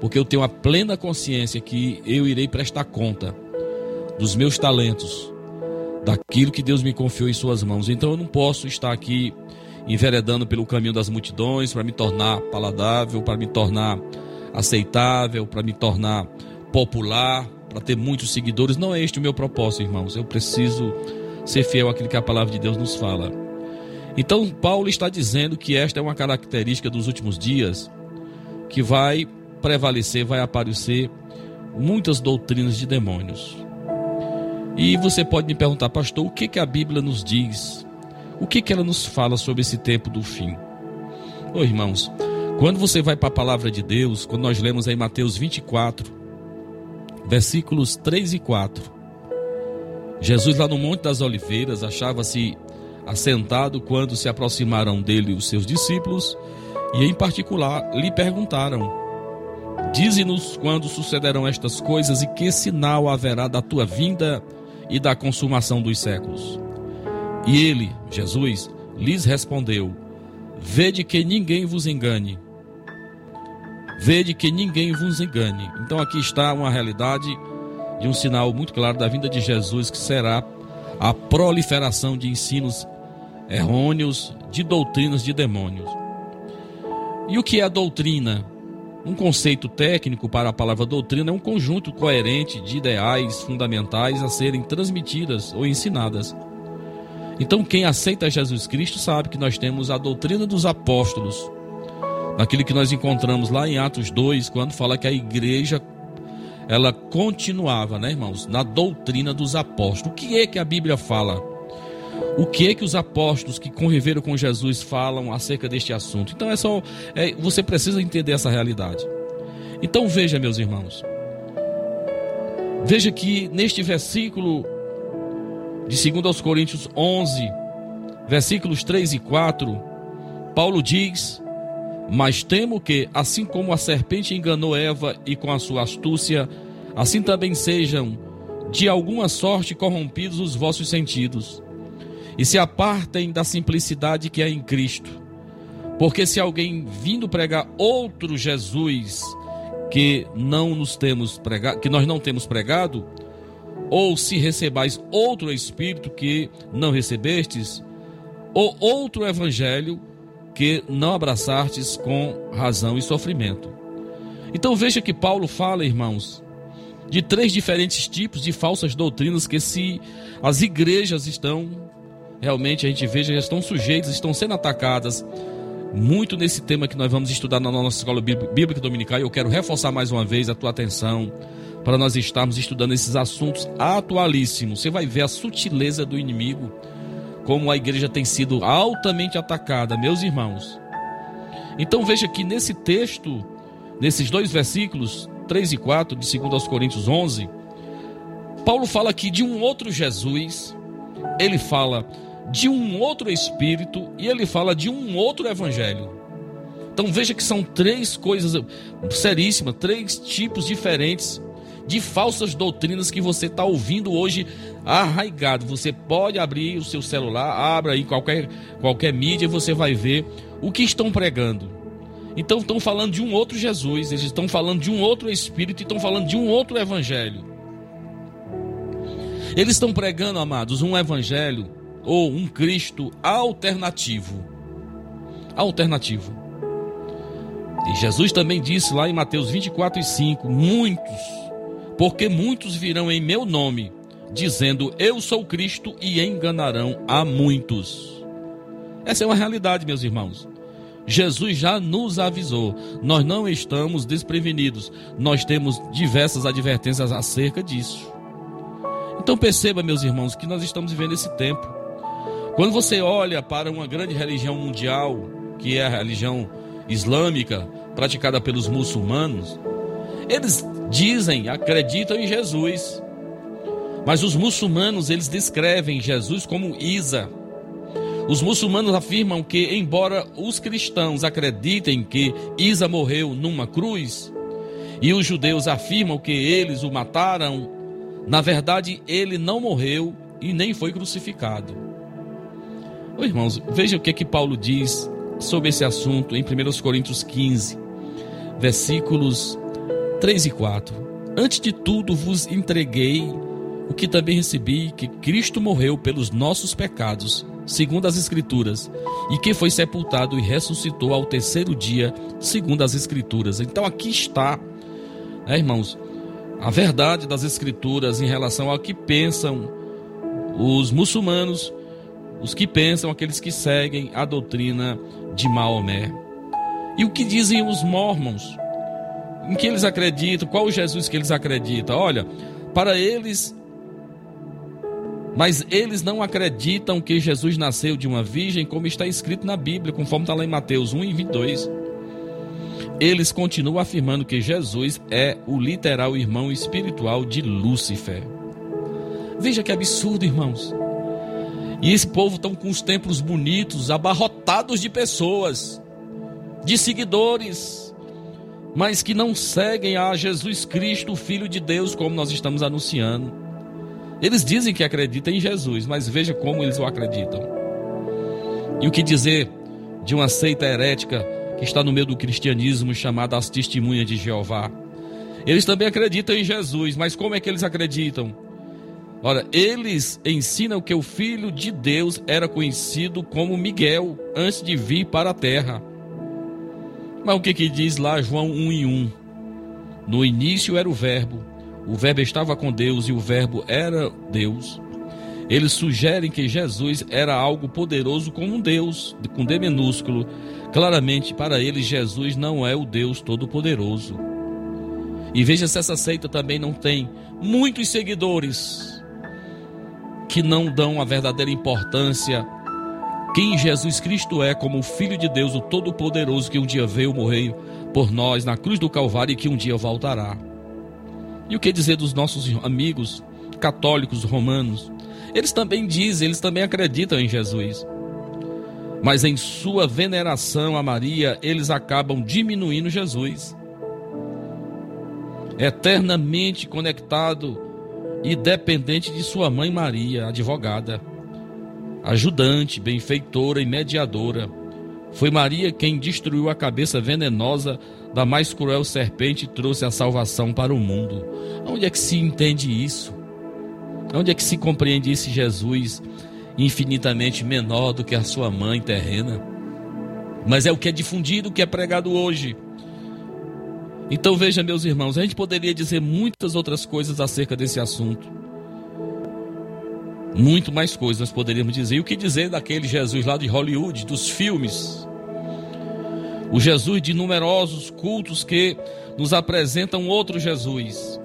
porque eu tenho a plena consciência que eu irei prestar conta dos meus talentos, daquilo que Deus me confiou em Suas mãos. Então eu não posso estar aqui enveredando pelo caminho das multidões para me tornar paladável, para me tornar aceitável, para me tornar popular, para ter muitos seguidores. Não é este o meu propósito, irmãos. Eu preciso ser fiel àquilo que a palavra de Deus nos fala. Então, Paulo está dizendo que esta é uma característica dos últimos dias que vai prevalecer, vai aparecer muitas doutrinas de demônios. E você pode me perguntar, pastor, o que, que a Bíblia nos diz? O que, que ela nos fala sobre esse tempo do fim? Ô irmãos, quando você vai para a palavra de Deus, quando nós lemos aí Mateus 24, versículos 3 e 4, Jesus lá no Monte das Oliveiras achava-se assentado quando se aproximaram dele os seus discípulos e, em particular, lhe perguntaram: Dize-nos quando sucederão estas coisas e que sinal haverá da tua vinda e da consumação dos séculos. E ele, Jesus, lhes respondeu: Vede que ninguém vos engane. Vede que ninguém vos engane. Então aqui está uma realidade de um sinal muito claro da vinda de Jesus, que será a proliferação de ensinos errôneos, de doutrinas de demônios. E o que é a doutrina? Um conceito técnico para a palavra doutrina é um conjunto coerente de ideais fundamentais a serem transmitidas ou ensinadas. Então, quem aceita Jesus Cristo sabe que nós temos a doutrina dos apóstolos, naquilo que nós encontramos lá em Atos 2, quando fala que a igreja ela continuava, né, irmãos, na doutrina dos apóstolos. O que é que a Bíblia fala? O que é que os apóstolos que conviveram com Jesus falam acerca deste assunto? Então é só é, você precisa entender essa realidade. Então veja, meus irmãos, veja que neste versículo de 2 aos Coríntios 11, versículos 3 e 4, Paulo diz: Mas temo que, assim como a serpente enganou Eva e com a sua astúcia, assim também sejam de alguma sorte corrompidos os vossos sentidos, e se apartem da simplicidade que é em Cristo. Porque se alguém vindo pregar outro Jesus que não nos temos pregado, que nós não temos pregado, ou se recebais outro espírito que não recebestes, ou outro evangelho que não abraçastes com razão e sofrimento. Então veja que Paulo fala, irmãos, de três diferentes tipos de falsas doutrinas que se as igrejas estão realmente a gente veja já estão sujeitas, estão sendo atacadas muito nesse tema que nós vamos estudar na nossa escola bíblica dominical. Eu quero reforçar mais uma vez a tua atenção para nós estarmos estudando esses assuntos atualíssimos. Você vai ver a sutileza do inimigo, como a igreja tem sido altamente atacada, meus irmãos. Então veja que nesse texto, nesses dois versículos, 3 e 4 de 2 aos Coríntios 11, Paulo fala aqui de um outro Jesus, ele fala de um outro Espírito e ele fala de um outro Evangelho. Então veja que são três coisas seríssimas, três tipos diferentes de falsas doutrinas que você está ouvindo hoje arraigado. Você pode abrir o seu celular, abra aí qualquer, qualquer mídia e você vai ver o que estão pregando. Então estão falando de um outro Jesus, eles estão falando de um outro Espírito e estão falando de um outro Evangelho. Eles estão pregando, amados, um Evangelho ou um Cristo alternativo. Alternativo. E Jesus também disse lá em Mateus 24 e 5: Muitos porque muitos virão em meu nome, dizendo eu sou Cristo, e enganarão a muitos. Essa é uma realidade, meus irmãos. Jesus já nos avisou, nós não estamos desprevenidos, nós temos diversas advertências acerca disso. Então perceba, meus irmãos, que nós estamos vivendo esse tempo. Quando você olha para uma grande religião mundial, que é a religião islâmica, praticada pelos muçulmanos, eles dizem, acreditam em Jesus. Mas os muçulmanos, eles descrevem Jesus como Isa. Os muçulmanos afirmam que, embora os cristãos acreditem que Isa morreu numa cruz, e os judeus afirmam que eles o mataram, na verdade ele não morreu e nem foi crucificado. Ô, irmãos, veja o que é que Paulo diz sobre esse assunto em 1 Coríntios 15, versículos 3 e 4. Antes de tudo vos entreguei o que também recebi, que Cristo morreu pelos nossos pecados, segundo as Escrituras, e que foi sepultado e ressuscitou ao terceiro dia, segundo as Escrituras. Então aqui está, né, irmãos, a verdade das Escrituras em relação ao que pensam os muçulmanos, os que pensam, aqueles que seguem a doutrina de Maomé. E o que dizem os mormons? Em que eles acreditam? Qual o Jesus que eles acreditam? Olha, para eles mas eles não acreditam que Jesus nasceu de uma virgem, como está escrito na Bíblia, conforme está lá em Mateus 1 e 22. Eles continuam afirmando que Jesus é o literal irmão espiritual de Lúcifer. Veja que absurdo, irmãos. E esse povo estão com os templos bonitos, abarrotados de pessoas, de seguidores, mas que não seguem a Jesus Cristo, Filho de Deus, como nós estamos anunciando. Eles dizem que acreditam em Jesus, mas veja como eles o acreditam. E o que dizer de uma seita herética que está no meio do cristianismo chamada as Testemunhas de Jeová? Eles também acreditam em Jesus, mas como é que eles acreditam? Ora, eles ensinam que o Filho de Deus era conhecido como Miguel antes de vir para a terra. Mas o que, que diz lá João 1 e 1? No início era o Verbo, o Verbo estava com Deus e o Verbo era Deus. Eles sugerem que Jesus era algo poderoso como um Deus, com D minúsculo. Claramente, para eles, Jesus não é o Deus Todo-Poderoso. E veja se essa seita também não tem muitos seguidores que não dão a verdadeira importância quem Jesus Cristo é como o Filho de Deus, o Todo-Poderoso, que um dia veio morrer por nós na cruz do Calvário e que um dia voltará. E o que dizer dos nossos amigos católicos romanos? Eles também dizem, eles também acreditam em Jesus. Mas em sua veneração a Maria, eles acabam diminuindo Jesus. Eternamente conectado e dependente de sua mãe Maria, advogada, ajudante, benfeitora e mediadora. Foi Maria quem destruiu a cabeça venenosa da mais cruel serpente e trouxe a salvação para o mundo. Onde é que se entende isso? Onde é que se compreende esse Jesus infinitamente menor do que a sua mãe terrena? Mas é o que é difundido, o que é pregado hoje. Então veja, meus irmãos, a gente poderia dizer muitas outras coisas acerca desse assunto. Muito mais coisas nós poderíamos dizer. E o que dizer daquele Jesus lá de Hollywood, dos filmes? O Jesus de numerosos cultos que nos apresentam outro Jesus.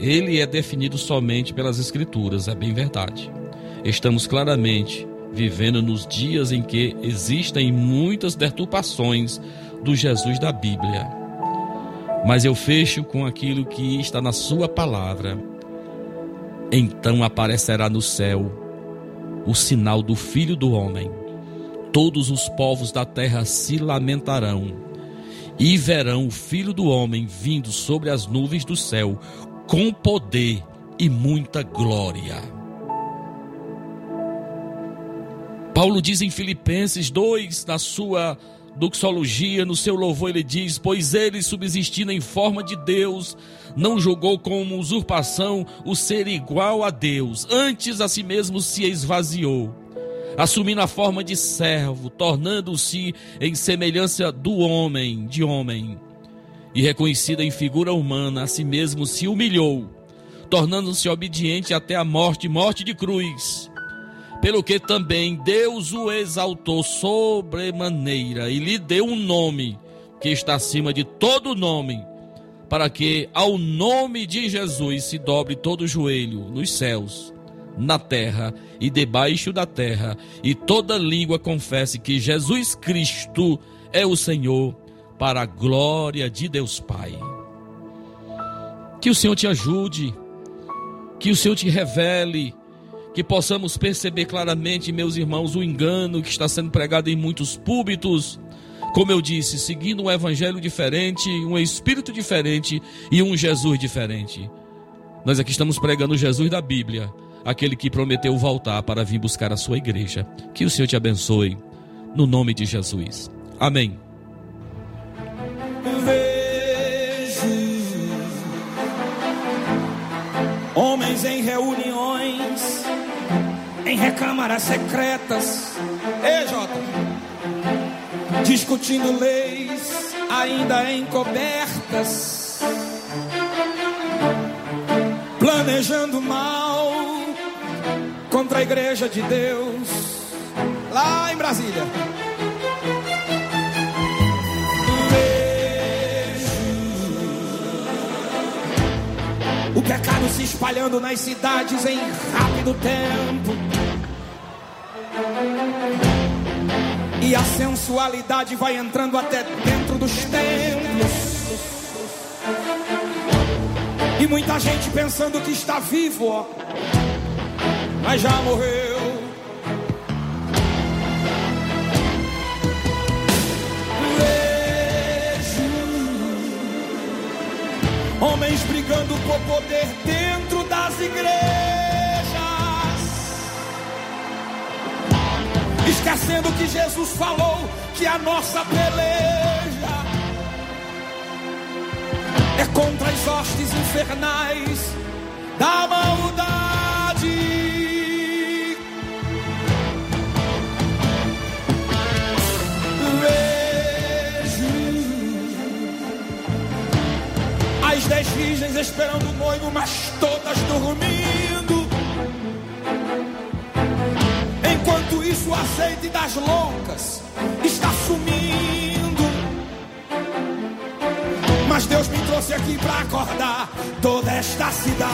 Ele é definido somente pelas Escrituras, é bem verdade. Estamos claramente vivendo nos dias em que existem muitas deturpações do Jesus da Bíblia. Mas eu fecho com aquilo que está na Sua palavra. Então aparecerá no céu o sinal do Filho do Homem todos os povos da terra se lamentarão e verão o Filho do Homem vindo sobre as nuvens do céu com poder e muita glória. Paulo diz em Filipenses 2, na sua doxologia, no seu louvor, ele diz: Pois ele, subsistindo em forma de Deus, não julgou como usurpação o ser igual a Deus, antes a si mesmo se esvaziou assumindo a forma de servo, tornando-se em semelhança do homem, de homem, e reconhecida em figura humana, a si mesmo se humilhou, tornando-se obediente até a morte, morte de cruz. Pelo que também Deus o exaltou sobremaneira e lhe deu um nome que está acima de todo nome, para que ao nome de Jesus se dobre todo joelho nos céus na terra e debaixo da terra, e toda língua confesse que Jesus Cristo é o Senhor, para a glória de Deus Pai. Que o Senhor te ajude, que o Senhor te revele, que possamos perceber claramente, meus irmãos, o engano que está sendo pregado em muitos púlpitos. Como eu disse, seguindo um evangelho diferente, um espírito diferente e um Jesus diferente. Nós aqui estamos pregando o Jesus da Bíblia aquele que prometeu voltar para vir buscar a sua igreja. Que o Senhor te abençoe, no nome de Jesus. Amém. Homens em reuniões, em recâmaras secretas, Jota, discutindo leis ainda encobertas, planejando mal contra a igreja de Deus, lá em Brasília. Pecado se espalhando nas cidades em rápido tempo. E a sensualidade vai entrando até dentro dos templos. E muita gente pensando que está vivo, ó, mas já morreu. Homens brigando por poder dentro das igrejas, esquecendo que Jesus falou que a nossa peleja é contra as hostes infernais da virgens esperando o noivo, mas todas dormindo. Enquanto isso, o azeite das loucas está sumindo. Mas Deus me trouxe aqui para acordar toda esta cidade.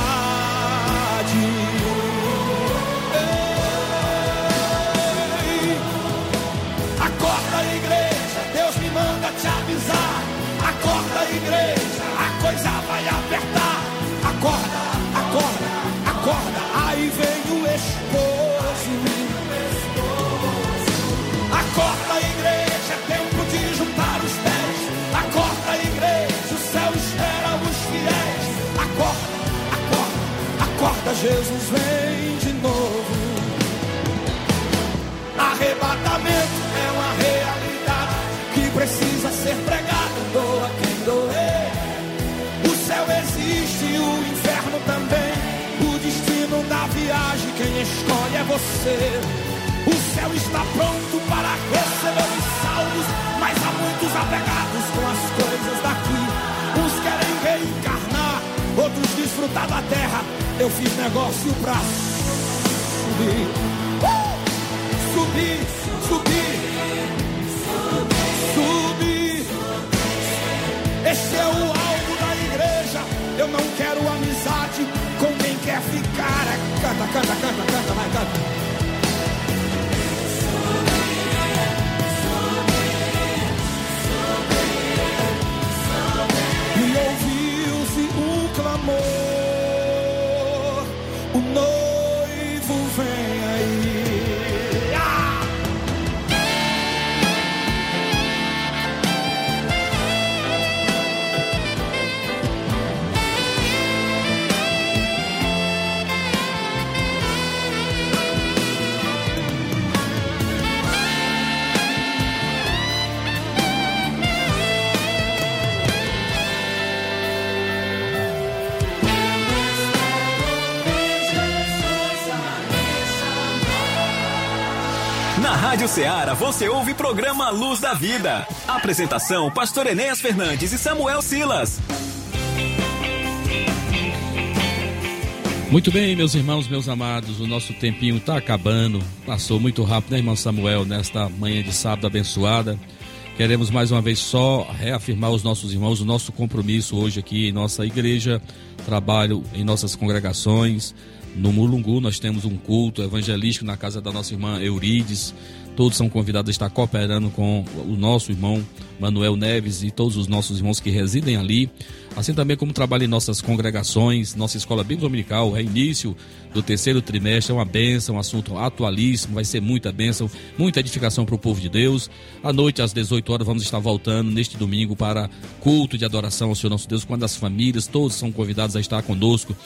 Vem o esposo. Acorda, igreja, é tempo de juntar os pés. Acorda, igreja, o céu espera os fiéis. Acorda, acorda, acorda, Jesus vem de novo. Arrebatamento é uma realidade que precisa ser pregada. Doa quem doer. O céu existe e o inferno também. Destino da viagem, quem escolhe é você. O céu está pronto para receber os salvos, mas há muitos apegados com as coisas daqui. Uns querem reencarnar, outros desfrutar da terra. Eu fiz negócio pra subir. Uh! Subir, subir, subir. Esse é o alvo da igreja. Eu não quero amizade ficar. Canta, canta, canta, canta, vai, canta. E ouviu-se um clamor: Ceará você ouve programa Luz da Vida. Apresentação: Pastor Enéas Fernandes e Samuel Silas. Muito bem, meus irmãos, meus amados, o nosso tempinho está acabando. Passou muito rápido, né, irmão Samuel, nesta manhã de sábado abençoada. Queremos mais uma vez só reafirmar os nossos irmãos o nosso compromisso hoje aqui em nossa igreja, trabalho em nossas congregações. No Mulungu nós temos um culto evangelístico na casa da nossa irmã Eurides. Todos são convidados a estar cooperando com o nosso irmão Manuel Neves e todos os nossos irmãos que residem ali. Assim também como trabalho em nossas congregações, nossa escola bíblica dominical, é início do terceiro trimestre, é uma bênção, um assunto atualíssimo, vai ser muita bênção, muita edificação para o povo de Deus. À noite, às 18 horas, vamos estar voltando neste domingo para culto de adoração ao Senhor nosso Deus, quando as famílias, todos são convidados a estar conosco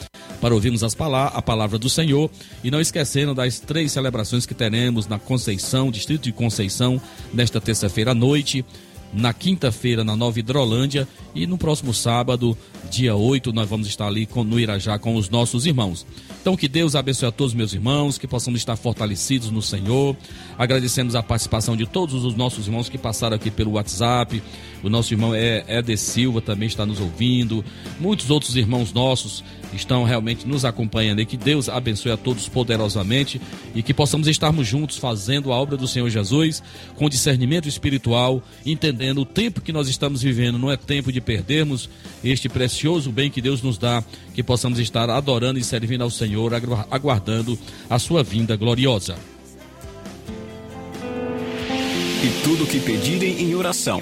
para ouvirmos as pala a palavra do Senhor e não esquecendo das três celebrações que teremos na Conceição, Distrito de Conceição, nesta terça-feira à noite, na quinta-feira na Nova Hidrolândia e no próximo sábado, dia 8, nós vamos estar ali com, no Irajá com os nossos irmãos. Então que Deus abençoe a todos meus irmãos, que possamos estar fortalecidos no Senhor. Agradecemos a participação de todos os nossos irmãos que passaram aqui pelo WhatsApp. O nosso irmão é Eder Silva também está nos ouvindo. Muitos outros irmãos nossos estão realmente nos acompanhando e que Deus abençoe a todos poderosamente e que possamos estarmos juntos fazendo a obra do Senhor Jesus com discernimento espiritual, entendendo o tempo que nós estamos vivendo não é tempo de perdermos este precioso bem que Deus nos dá, que possamos estar adorando e servindo ao Senhor, aguardando a sua vinda gloriosa. E tudo que pedirem em oração.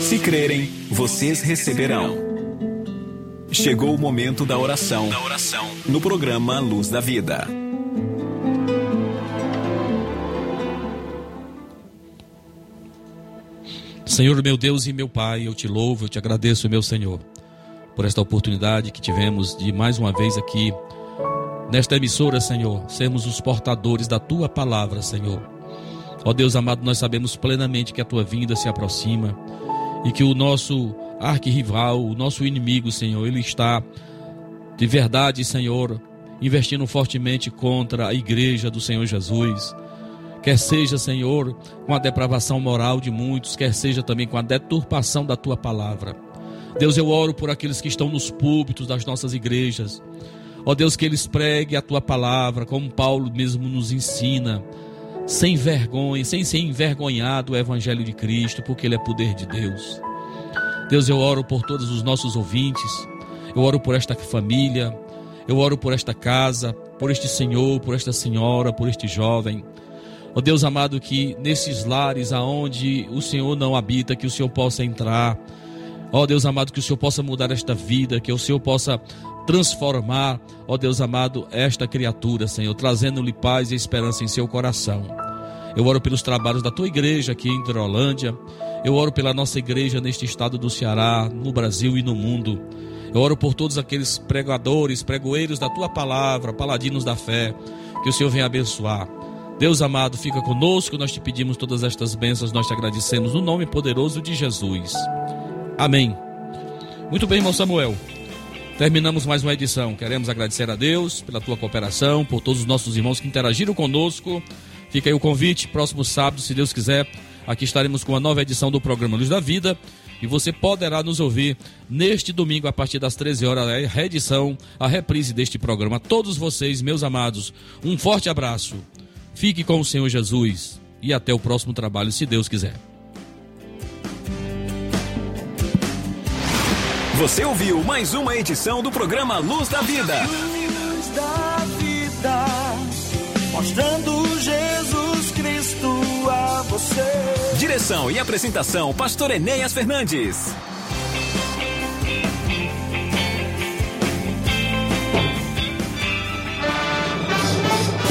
Se crerem, vocês receberão. Chegou o momento da oração. No programa Luz da Vida. Senhor meu Deus e meu Pai, eu te louvo, eu te agradeço, meu Senhor, por esta oportunidade que tivemos de mais uma vez aqui nesta emissora, Senhor, sermos os portadores da tua palavra, Senhor. Ó Deus amado, nós sabemos plenamente que a tua vinda se aproxima e que o nosso arquirrival, o nosso inimigo, Senhor, ele está de verdade, Senhor, investindo fortemente contra a igreja do Senhor Jesus quer seja, Senhor, com a depravação moral de muitos, quer seja também com a deturpação da tua palavra. Deus, eu oro por aqueles que estão nos púlpitos das nossas igrejas. Ó Deus, que eles preguem a tua palavra, como Paulo mesmo nos ensina, sem vergonha, sem ser envergonhado o evangelho de Cristo, porque ele é poder de Deus. Deus, eu oro por todos os nossos ouvintes. Eu oro por esta família, eu oro por esta casa, por este senhor, por esta senhora, por este jovem. Ó oh Deus amado, que nesses lares aonde o Senhor não habita, que o Senhor possa entrar. Ó oh Deus amado, que o Senhor possa mudar esta vida, que o Senhor possa transformar, ó Deus amado, esta criatura, Senhor, trazendo-lhe paz e esperança em seu coração. Eu oro pelos trabalhos da tua igreja aqui em Hidrolândia. Eu oro pela nossa igreja neste estado do Ceará, no Brasil e no mundo. Eu oro por todos aqueles pregadores, pregoeiros da tua palavra, paladinos da fé, que o Senhor venha abençoar. Deus amado, fica conosco, nós te pedimos todas estas bênçãos, nós te agradecemos no nome poderoso de Jesus. Amém. Muito bem, irmão Samuel. Terminamos mais uma edição. Queremos agradecer a Deus pela tua cooperação, por todos os nossos irmãos que interagiram conosco. Fica aí o convite, próximo sábado, se Deus quiser, aqui estaremos com uma nova edição do programa Luz da Vida. E você poderá nos ouvir neste domingo a partir das 13 horas, a reedição, a reprise deste programa. A todos vocês, meus amados, um forte abraço. Fique com o Senhor Jesus e até o próximo trabalho, se Deus quiser. Você ouviu mais uma edição do programa Luz da Vida. Luz da vida, mostrando Jesus Cristo a você. Direção e apresentação, Pastor Enéas Fernandes.